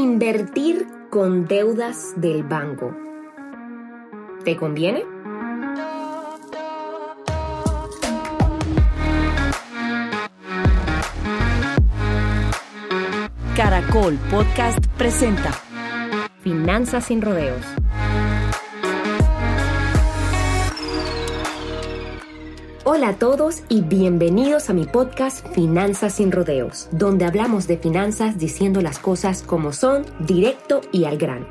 Invertir con deudas del banco. ¿Te conviene? Caracol Podcast presenta Finanzas sin rodeos. Hola a todos y bienvenidos a mi podcast Finanzas sin rodeos, donde hablamos de finanzas diciendo las cosas como son, directo y al grano.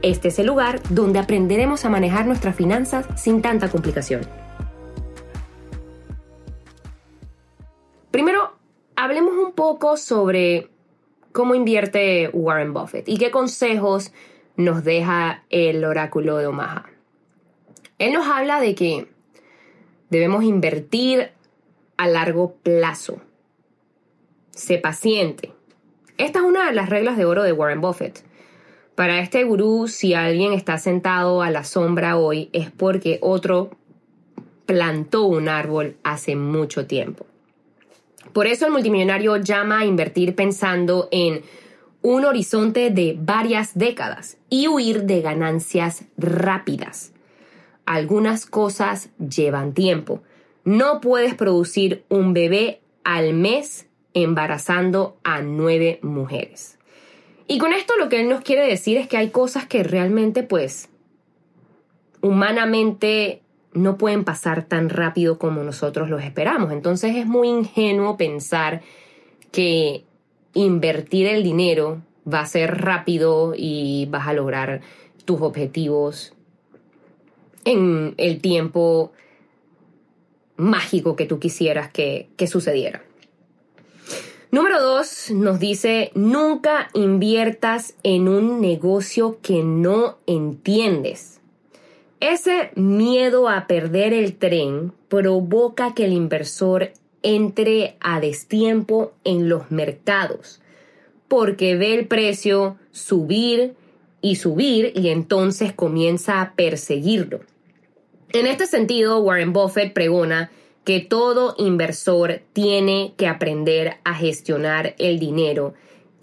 Este es el lugar donde aprenderemos a manejar nuestras finanzas sin tanta complicación. Primero, hablemos un poco sobre cómo invierte Warren Buffett y qué consejos nos deja el oráculo de Omaha. Él nos habla de que debemos invertir a largo plazo. Sé paciente. Esta es una de las reglas de oro de Warren Buffett. Para este gurú, si alguien está sentado a la sombra hoy es porque otro plantó un árbol hace mucho tiempo. Por eso el multimillonario llama a invertir pensando en un horizonte de varias décadas y huir de ganancias rápidas algunas cosas llevan tiempo. No puedes producir un bebé al mes embarazando a nueve mujeres. Y con esto lo que él nos quiere decir es que hay cosas que realmente pues humanamente no pueden pasar tan rápido como nosotros los esperamos. Entonces es muy ingenuo pensar que invertir el dinero va a ser rápido y vas a lograr tus objetivos en el tiempo mágico que tú quisieras que, sucediera. Número dos, nos dice, nunca inviertas en un negocio que no entiendes. Ese miedo a perder el tren provoca que el inversor entre a destiempo en los mercados, porque ve el precio subir y subir y entonces comienza a perseguirlo. En este sentido, Warren Buffett pregona que todo inversor tiene que aprender a gestionar el dinero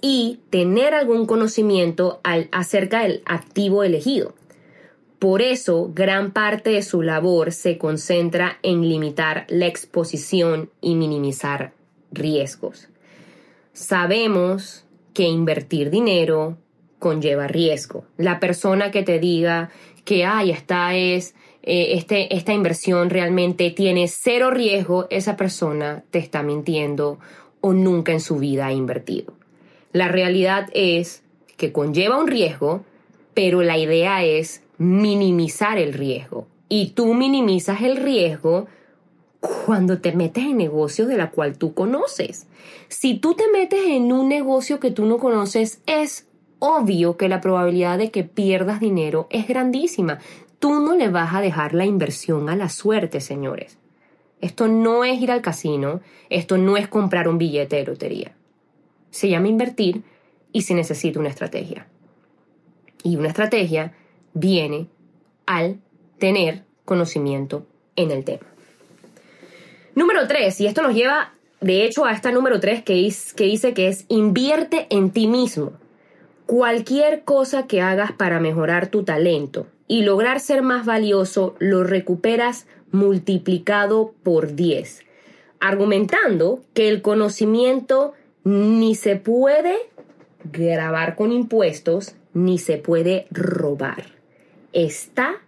y tener algún conocimiento acerca del activo elegido. Por eso, gran parte de su labor se concentra en limitar la exposición y minimizar riesgos. Sabemos que invertir dinero conlleva riesgo. La persona que te diga que, ay, esta es eh, este, esta inversión realmente tiene cero riesgo, esa persona te está mintiendo o nunca en su vida ha invertido. La realidad es que conlleva un riesgo, pero la idea es minimizar el riesgo. Y tú minimizas el riesgo cuando te metes en negocios de la cual tú conoces. Si tú te metes en un negocio que tú no conoces, es obvio que la probabilidad de que pierdas dinero es grandísima. Tú no le vas a dejar la inversión a la suerte, señores. Esto no es ir al casino, esto no es comprar un billete de lotería. Se llama invertir y se necesita una estrategia. Y una estrategia viene al tener conocimiento en el tema. Número tres, y esto nos lleva de hecho a esta número tres que, que dice que es invierte en ti mismo. Cualquier cosa que hagas para mejorar tu talento, y lograr ser más valioso lo recuperas multiplicado por 10, argumentando que el conocimiento ni se puede grabar con impuestos ni se puede robar. Está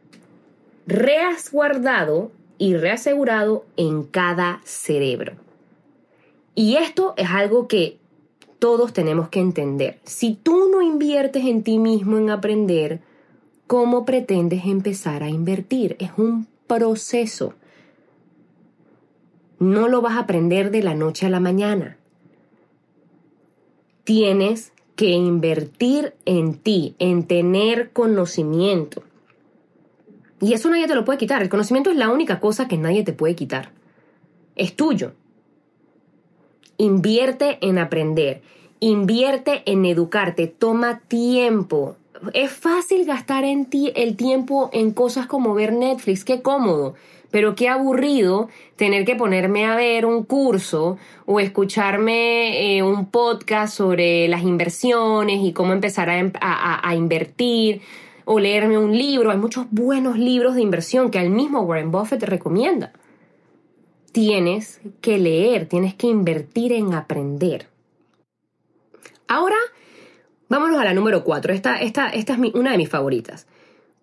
reasguardado y reasegurado en cada cerebro. Y esto es algo que todos tenemos que entender. Si tú no inviertes en ti mismo en aprender, ¿Cómo pretendes empezar a invertir? Es un proceso. No lo vas a aprender de la noche a la mañana. Tienes que invertir en ti, en tener conocimiento. Y eso nadie te lo puede quitar. El conocimiento es la única cosa que nadie te puede quitar. Es tuyo. Invierte en aprender. Invierte en educarte. Toma tiempo es fácil gastar en ti el tiempo en cosas como ver Netflix, qué cómodo. pero qué aburrido tener que ponerme a ver un curso o escucharme eh, un podcast sobre las inversiones y cómo empezar a, a, invertir o leerme un libro. Hay muchos buenos libros de inversión que al mismo Warren Buffett recomienda. Tienes que leer, tienes que invertir en aprender. Ahora, vámonos a la número 4. Esta, esta, esta es una de mis favoritas.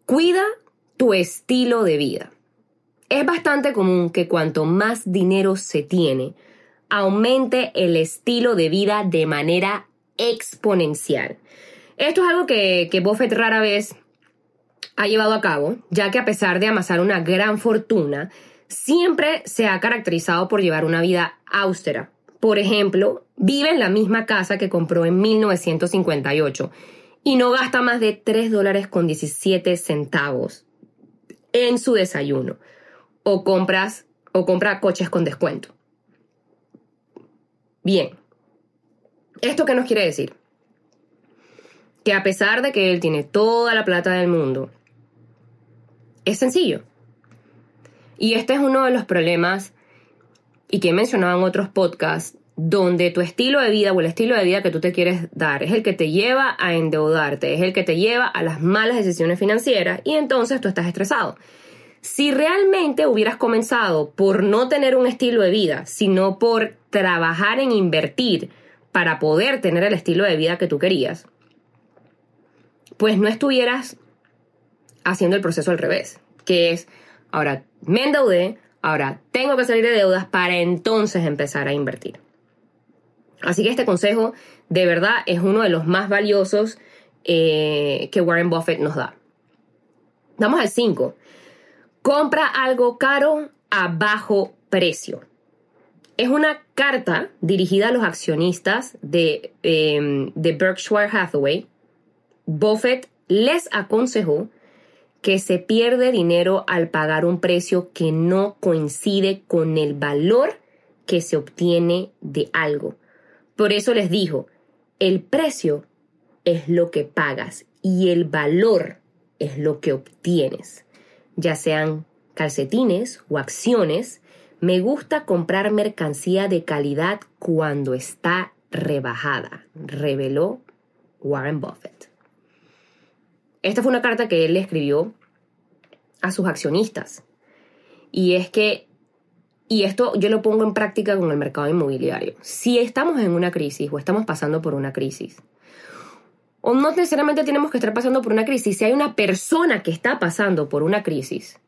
Cuida tu estilo de vida. Es bastante común que cuanto más dinero se tiene, aumente el estilo de vida de manera exponencial. Esto es algo que, que Buffett rara vez ha llevado a cabo, ya que a pesar de amasar una gran fortuna, siempre se ha caracterizado por llevar una vida austera. Por ejemplo, vive en la misma casa que compró en 1958 y no gasta más de 3 dólares con 17 centavos en su desayuno o compras o compra coches con descuento. Bien. ¿Esto qué nos quiere decir? Que a pesar de que él tiene toda la plata del mundo, es sencillo. Y este es uno de los problemas y que he en otros podcasts donde tu estilo de vida o el estilo de vida que tú te quieres dar es el que te lleva a endeudarte, es el que te lleva a las malas decisiones financieras y entonces tú estás estresado. Si realmente hubieras comenzado por no tener un estilo de vida, sino por trabajar en invertir para poder tener el estilo de vida que tú querías, pues no estuvieras haciendo el proceso al revés, que es, ahora me endeudé, ahora tengo que salir de deudas para entonces empezar a invertir. Así que este consejo de verdad es uno de los más valiosos eh, que Warren Buffett nos da. Vamos al 5. Compra algo caro a bajo precio. Es una carta dirigida a los accionistas de, em, de Berkshire Hathaway. Buffett les aconsejó que se pierde dinero al pagar un precio que no coincide con el valor que se obtiene de algo. Por eso les dijo, el precio es lo que pagas y el valor es lo que obtienes. Ya sean calcetines o acciones, me gusta comprar mercancía de calidad cuando está rebajada, reveló Warren Buffett. Esta fue una carta que él le escribió a sus accionistas. Y es que y esto yo lo pongo en práctica con el mercado inmobiliario. Si estamos en una crisis o estamos pasando por una crisis, o no necesariamente tenemos que estar pasando por una crisis, si hay una persona que está pasando por una crisis,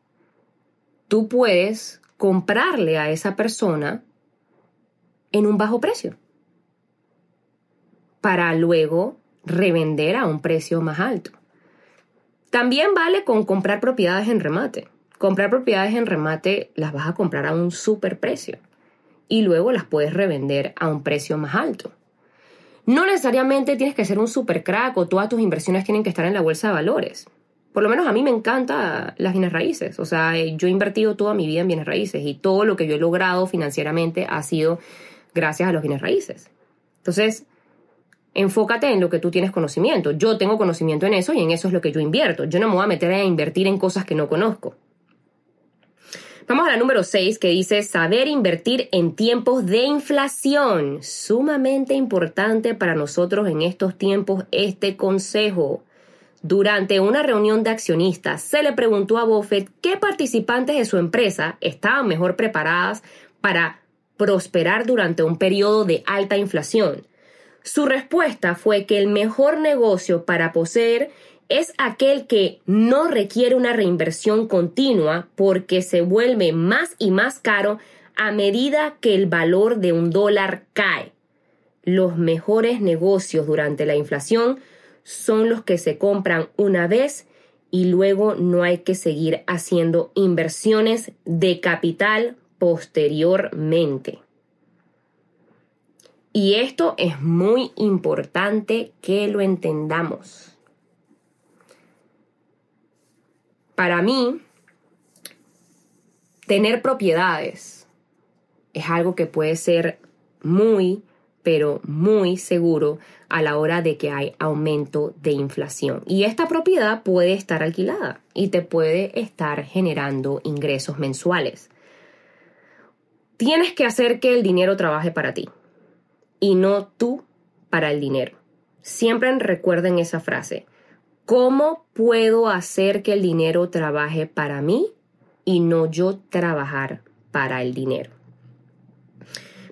tú puedes comprarle a esa persona en un bajo precio para luego revender a un precio más alto. También vale con comprar propiedades en remate comprar propiedades en remate las vas a comprar a un super precio y luego las puedes revender a un precio más alto. No necesariamente tienes que ser un super crack o todas tus inversiones tienen que estar en la bolsa de valores. Por lo menos a mí me encanta las bienes raíces. O sea, yo he invertido toda mi vida en bienes raíces y todo lo que yo he logrado financieramente ha sido gracias a los bienes raíces. Entonces, enfócate en lo que tú tienes conocimiento. Yo tengo conocimiento en eso y en eso es lo que yo invierto. Yo no me voy a meter a invertir en cosas que no conozco. Vamos a la número 6 que dice saber invertir en tiempos de inflación. Sumamente importante para nosotros en estos tiempos este consejo. Durante una reunión de accionistas se le preguntó a Buffett qué participantes de su empresa estaban mejor preparadas para prosperar durante un periodo de alta inflación. Su respuesta fue que el mejor negocio para poseer es aquel que no requiere una reinversión continua porque se vuelve más y más caro a medida que el valor de un dólar cae. Los mejores negocios durante la inflación son los que se compran una vez y luego no hay que seguir haciendo inversiones de capital posteriormente. Y esto es muy importante que lo entendamos. para mí, tener propiedades es algo que puede ser muy, pero muy seguro a la hora de que hay aumento de inflación. Y esta propiedad puede estar alquilada y te puede estar generando ingresos mensuales. Tienes que hacer que el dinero trabaje para ti y no tú para el dinero. Siempre recuerden esa frase. ¿Cómo puedo hacer que el dinero trabaje para mí y no yo trabajar para el dinero?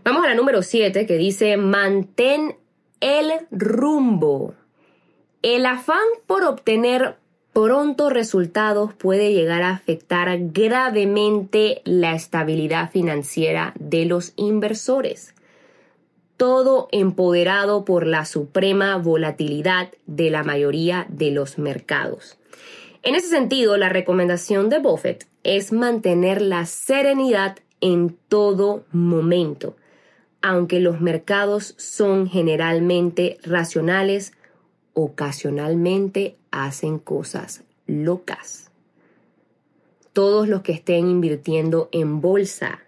Vamos a la número 7 que dice mantén el rumbo. El afán por obtener pronto resultados puede llegar a afectar gravemente la estabilidad financiera de los inversores todo empoderado por la suprema volatilidad de la mayoría de los mercados. En ese sentido, la recomendación de Buffett es mantener la serenidad en todo momento, aunque los mercados son generalmente racionales, ocasionalmente hacen cosas locas. Todos los que estén invirtiendo en bolsa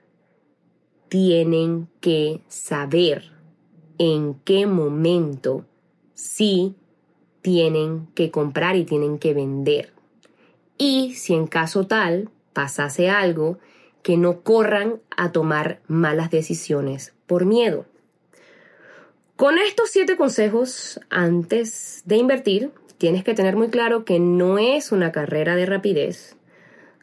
tienen que saber en qué momento sí tienen que comprar y tienen que vender. Y si en caso tal pasase algo, que no corran a tomar malas decisiones por miedo. Con estos siete consejos, antes de invertir, tienes que tener muy claro que no es una carrera de rapidez,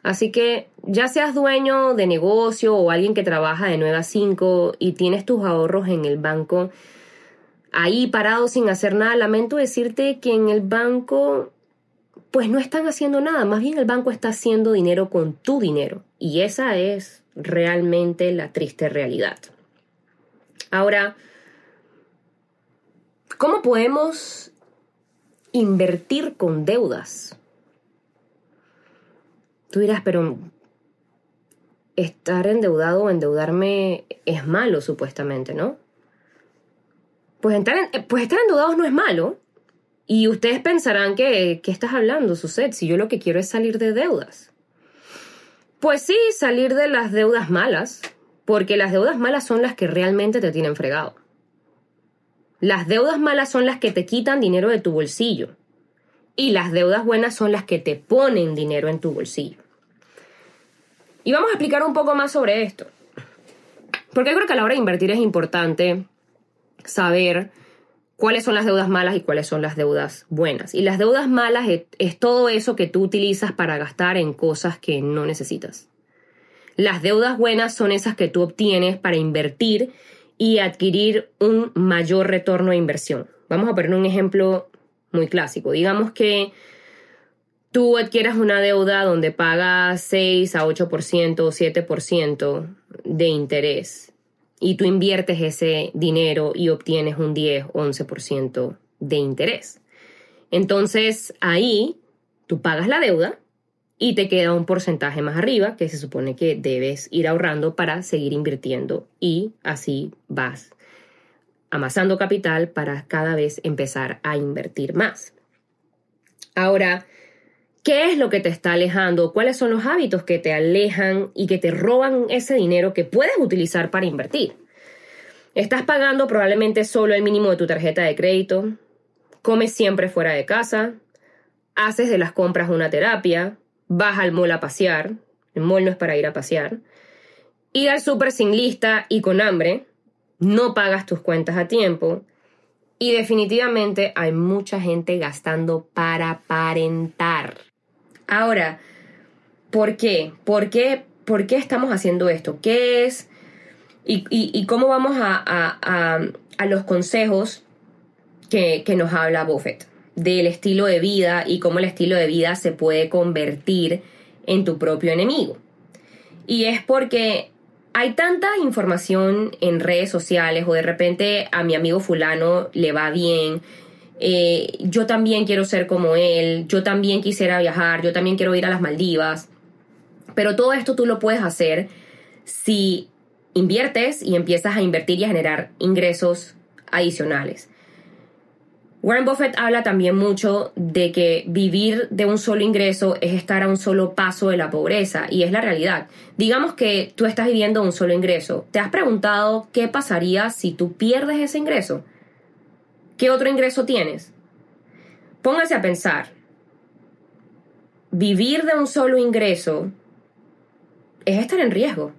Así que ya seas dueño de negocio o alguien que trabaja de 9 a 5 y tienes tus ahorros en el banco ahí parado sin hacer nada, lamento decirte que en el banco pues no están haciendo nada, más bien el banco está haciendo dinero con tu dinero y esa es realmente la triste realidad. Ahora, ¿cómo podemos invertir con deudas? Tú dirás, pero estar endeudado o endeudarme es malo, supuestamente, ¿no? Pues estar, pues estar endeudados no es malo. Y ustedes pensarán que, ¿qué estás hablando, Suset? Si yo lo que quiero es salir de deudas. Pues sí, salir de las deudas malas, porque las deudas malas son las que realmente te tienen fregado. Las deudas malas son las que te quitan dinero de tu bolsillo. Y las deudas buenas son las que te ponen dinero en tu bolsillo. Y vamos a explicar un poco más sobre esto. Porque yo creo que a la hora de invertir es importante saber cuáles son las deudas malas y cuáles son las deudas buenas. Y las deudas malas es, todo eso que tú utilizas para gastar en cosas que no necesitas. Las deudas buenas son esas que tú obtienes para invertir y adquirir un mayor retorno de inversión. Vamos a poner un ejemplo muy clásico. Digamos que tú adquieras una deuda donde pagas 6 a 8% o 7% de interés y tú inviertes ese dinero y obtienes un 10 o 11% de interés. Entonces ahí tú pagas la deuda y te queda un porcentaje más arriba que se supone que debes ir ahorrando para seguir invirtiendo y así vas amasando capital para cada vez empezar a invertir más. Ahora, ¿Qué es lo que te está alejando? ¿Cuáles son los hábitos que te alejan y que te roban ese dinero que puedes utilizar para invertir? Estás pagando probablemente solo el mínimo de tu tarjeta de crédito, comes siempre fuera de casa, haces de las compras una terapia, vas al mall a pasear, el mall no es para ir a pasear, ir al súper sin lista y con hambre, no pagas tus cuentas a tiempo, y definitivamente hay mucha gente gastando para aparentar. Ahora, ¿por qué? ¿Por qué, por qué estamos haciendo esto? ¿Qué es? Y, cómo vamos a, los consejos que, que nos habla Buffett del estilo de vida y cómo el estilo de vida se puede convertir en tu propio enemigo. Y es porque hay tanta información en redes sociales o de repente a mi amigo fulano le va bien eh, yo también quiero ser como él, yo también quisiera viajar, yo también quiero ir a las Maldivas. Pero todo esto tú lo puedes hacer si inviertes y empiezas a invertir y a generar ingresos adicionales. Warren Buffett habla también mucho de que vivir de un solo ingreso es estar a un solo paso de la pobreza y es la realidad. Digamos que tú estás viviendo un solo ingreso. ¿Te has preguntado qué pasaría si tú pierdes ese ingreso? ¿Qué otro ingreso tienes? Póngase a pensar. Vivir de un solo ingreso es estar en riesgo.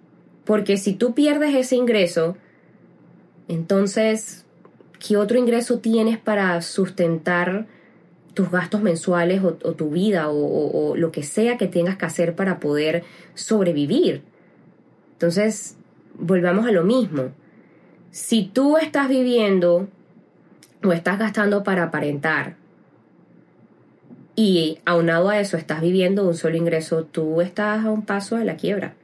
Porque si tú pierdes ese ingreso, entonces ¿qué otro ingreso tienes para sustentar tus gastos mensuales o, tu vida o, lo que sea que tengas que hacer para poder sobrevivir? Entonces, volvamos a lo mismo. Si tú estás viviendo estás gastando para aparentar y aunado a eso estás viviendo un solo ingreso, tú estás a un paso de la quiebra.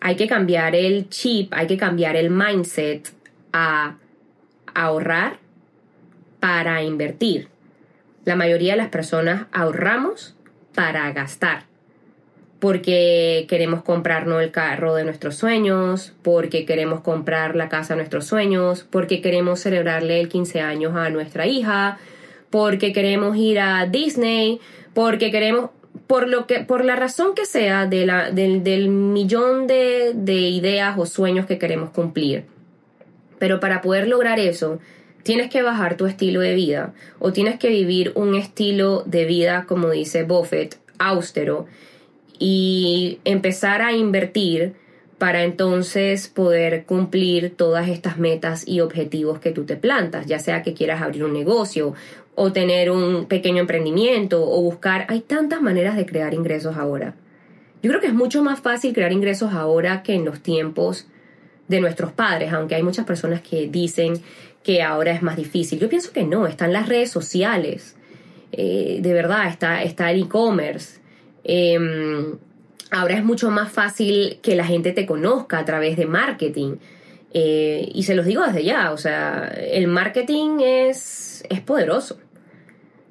Hay que cambiar el chip, hay que cambiar el mindset a ahorrar para invertir. La mayoría de las personas ahorramos para gastar. Porque queremos comprarnos el carro de nuestros sueños, porque queremos comprar la casa de nuestros sueños, porque queremos celebrarle el 15 años a nuestra hija, porque queremos ir a Disney, porque queremos, por lo que, por la razón que sea del, del millón de, de ideas o sueños que queremos cumplir. Pero para poder lograr eso, tienes que bajar tu estilo de vida o tienes que vivir un estilo de vida, como dice Buffett, austero y empezar a invertir para entonces poder cumplir todas estas metas y objetivos que tú te plantas, ya sea que quieras abrir un negocio o tener un pequeño emprendimiento o buscar, hay tantas maneras de crear ingresos ahora. Yo creo que es mucho más fácil crear ingresos ahora que en los tiempos de nuestros padres, aunque hay muchas personas que dicen que ahora es más difícil. Yo pienso que no, están las redes sociales, eh, de verdad, está, está el e-commerce. Em, ahora es mucho más fácil que la gente te conozca a través de marketing. Eh, y se los digo desde ya, o sea, el marketing es, es poderoso.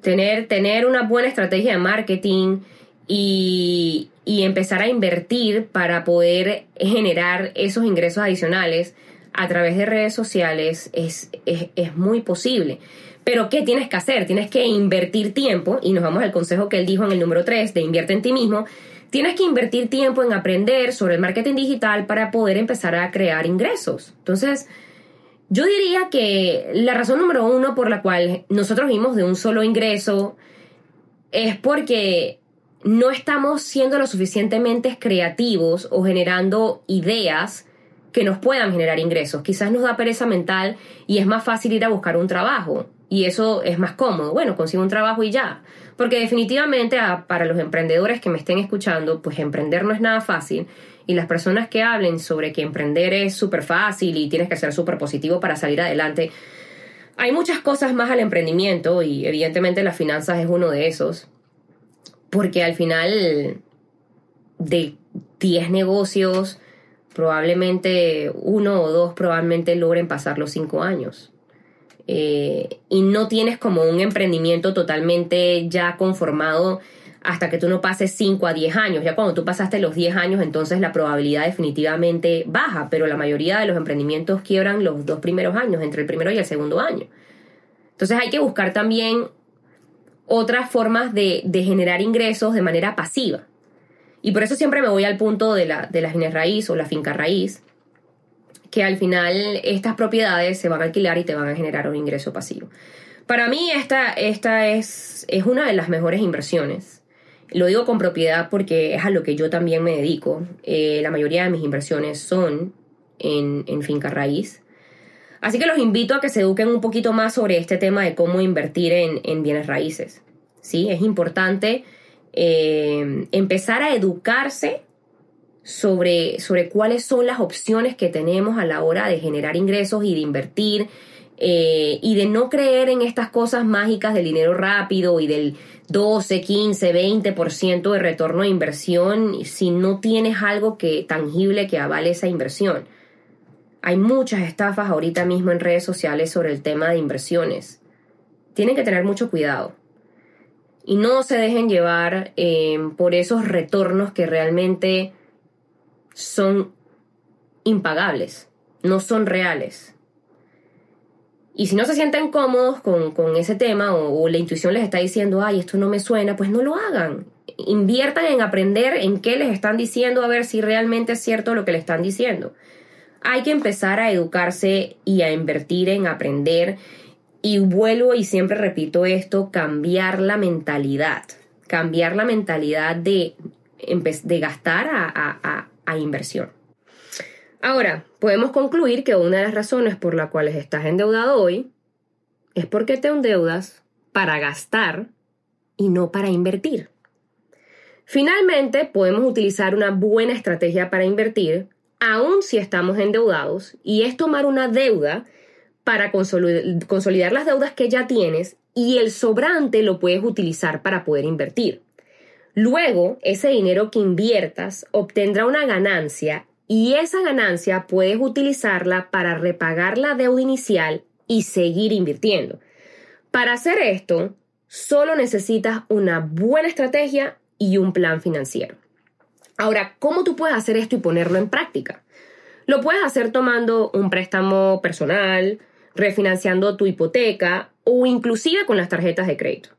Tener, tener una buena estrategia de marketing y, y empezar a invertir para poder generar esos ingresos adicionales a través de redes sociales es, es, muy posible. Pero ¿qué tienes que hacer? Tienes que invertir tiempo, y nos vamos al consejo que él dijo en el número 3 de invierte en ti mismo. Tienes que invertir tiempo en aprender sobre el marketing digital para poder empezar a crear ingresos. Entonces, yo diría que la razón número uno por la cual nosotros vimos de un solo ingreso es porque no estamos siendo lo suficientemente creativos o generando ideas que nos puedan generar ingresos. Quizás nos da pereza mental y es más fácil ir a buscar un trabajo y eso es más cómodo. Bueno, consigo un trabajo y ya. Porque definitivamente para los emprendedores que me estén escuchando, pues emprender no es nada fácil y las personas que hablen sobre que emprender es súper fácil y tienes que ser súper positivo para salir adelante, hay muchas cosas más al emprendimiento y evidentemente las finanzas es uno de esos porque al final de 10 negocios, probablemente uno o dos probablemente logren pasar los 5 años. Eh, y no tienes como un emprendimiento totalmente ya conformado hasta que tú no pases 5 a 10 años. Ya cuando tú pasaste los 10 años, entonces la probabilidad definitivamente baja, pero la mayoría de los emprendimientos quiebran los dos primeros años, entre el primero y el segundo año. Entonces hay que buscar también otras formas de, generar ingresos de manera pasiva. Y por eso siempre me voy al punto de la, de raíz o la finca raíz, que al final estas propiedades se van a alquilar y te van a generar un ingreso pasivo. Para mí esta, esta es, es una de las mejores inversiones. Lo digo con propiedad porque es a lo que yo también me dedico. Eh, la mayoría de mis inversiones son en, en finca raíz. Así que los invito a que se eduquen un poquito más sobre este tema de cómo invertir en, bienes raíces. ¿sí? Es importante eh, empezar a educarse sobre, sobre cuáles son las opciones que tenemos a la hora de generar ingresos y de invertir eh, y de no creer en estas cosas mágicas del dinero rápido y del 12, 15, 20% de retorno de inversión si no tienes algo que tangible que avale esa inversión. Hay muchas estafas ahorita mismo en redes sociales sobre el tema de inversiones. Tienen que tener mucho cuidado. Y no se dejen llevar eh, por esos retornos que realmente son impagables, no son reales. Y si no se sienten cómodos con, ese tema o, o, la intuición les está diciendo, ay, esto no me suena, pues no lo hagan. Inviertan en aprender en qué les están diciendo a ver si realmente es cierto lo que le están diciendo. Hay que empezar a educarse y a invertir en aprender. Y vuelvo y siempre repito esto, cambiar la mentalidad. Cambiar la mentalidad de, de gastar a, a inversión. Ahora, podemos concluir que una de las razones por las cuales estás endeudado hoy es porque te endeudas para gastar y no para invertir. Finalmente, podemos utilizar una buena estrategia para invertir, aun si estamos endeudados, y es tomar una deuda para consolidar las deudas que ya tienes y el sobrante lo puedes utilizar para poder invertir. Luego, ese dinero que inviertas obtendrá una ganancia y esa ganancia puedes utilizarla para repagar la deuda inicial y seguir invirtiendo. Para hacer esto, solo necesitas una buena estrategia y un plan financiero. Ahora, ¿cómo tú puedes hacer esto y ponerlo en práctica? Lo puedes hacer tomando un préstamo personal, refinanciando tu hipoteca o inclusive con las tarjetas de crédito.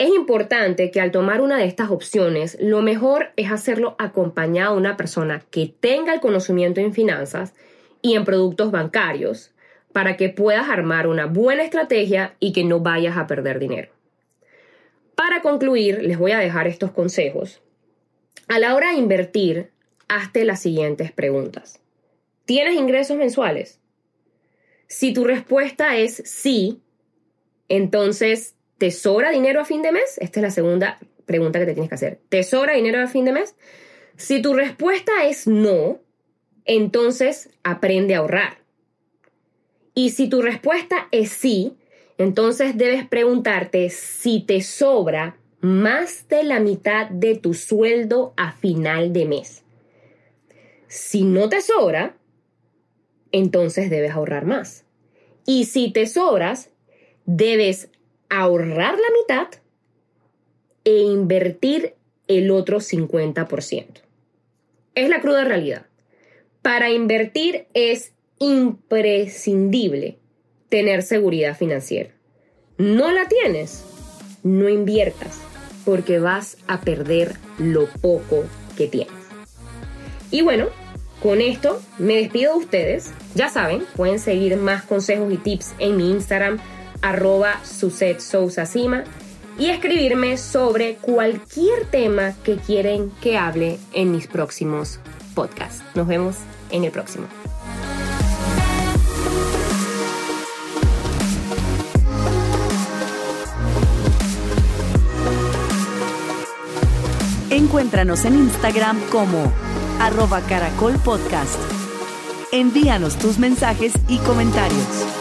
Es importante que al tomar una de estas opciones, lo mejor es hacerlo acompañado de una persona que tenga el conocimiento en finanzas y en productos bancarios para que puedas armar una buena estrategia y que no vayas a perder dinero. Para concluir, les voy a dejar estos consejos. A la hora de invertir, hazte las siguientes preguntas. ¿Tienes ingresos mensuales? Si tu respuesta es sí, entonces ¿Te sobra dinero a fin de mes? Esta es la segunda pregunta que te tienes que hacer. ¿Te sobra dinero a fin de mes? Si tu respuesta es no, entonces aprende a ahorrar. Y si tu respuesta es sí, entonces debes preguntarte si te sobra más de la mitad de tu sueldo a final de mes. Si no te sobra, entonces debes ahorrar más. Y si te sobras, debes ahorrar la mitad e invertir el otro 50%. Es la cruda realidad. Para invertir es imprescindible tener seguridad financiera. No la tienes, no inviertas, porque vas a perder lo poco que tienes. Y bueno, con esto me despido de ustedes. Ya saben, pueden seguir más consejos y tips en mi Instagram arroba Suset Sousa Cima y escribirme sobre cualquier tema que quieren que hable en mis próximos podcasts. Nos vemos en el próximo. Encuéntranos en Instagram como arroba caracol podcast. Envíanos tus mensajes y comentarios.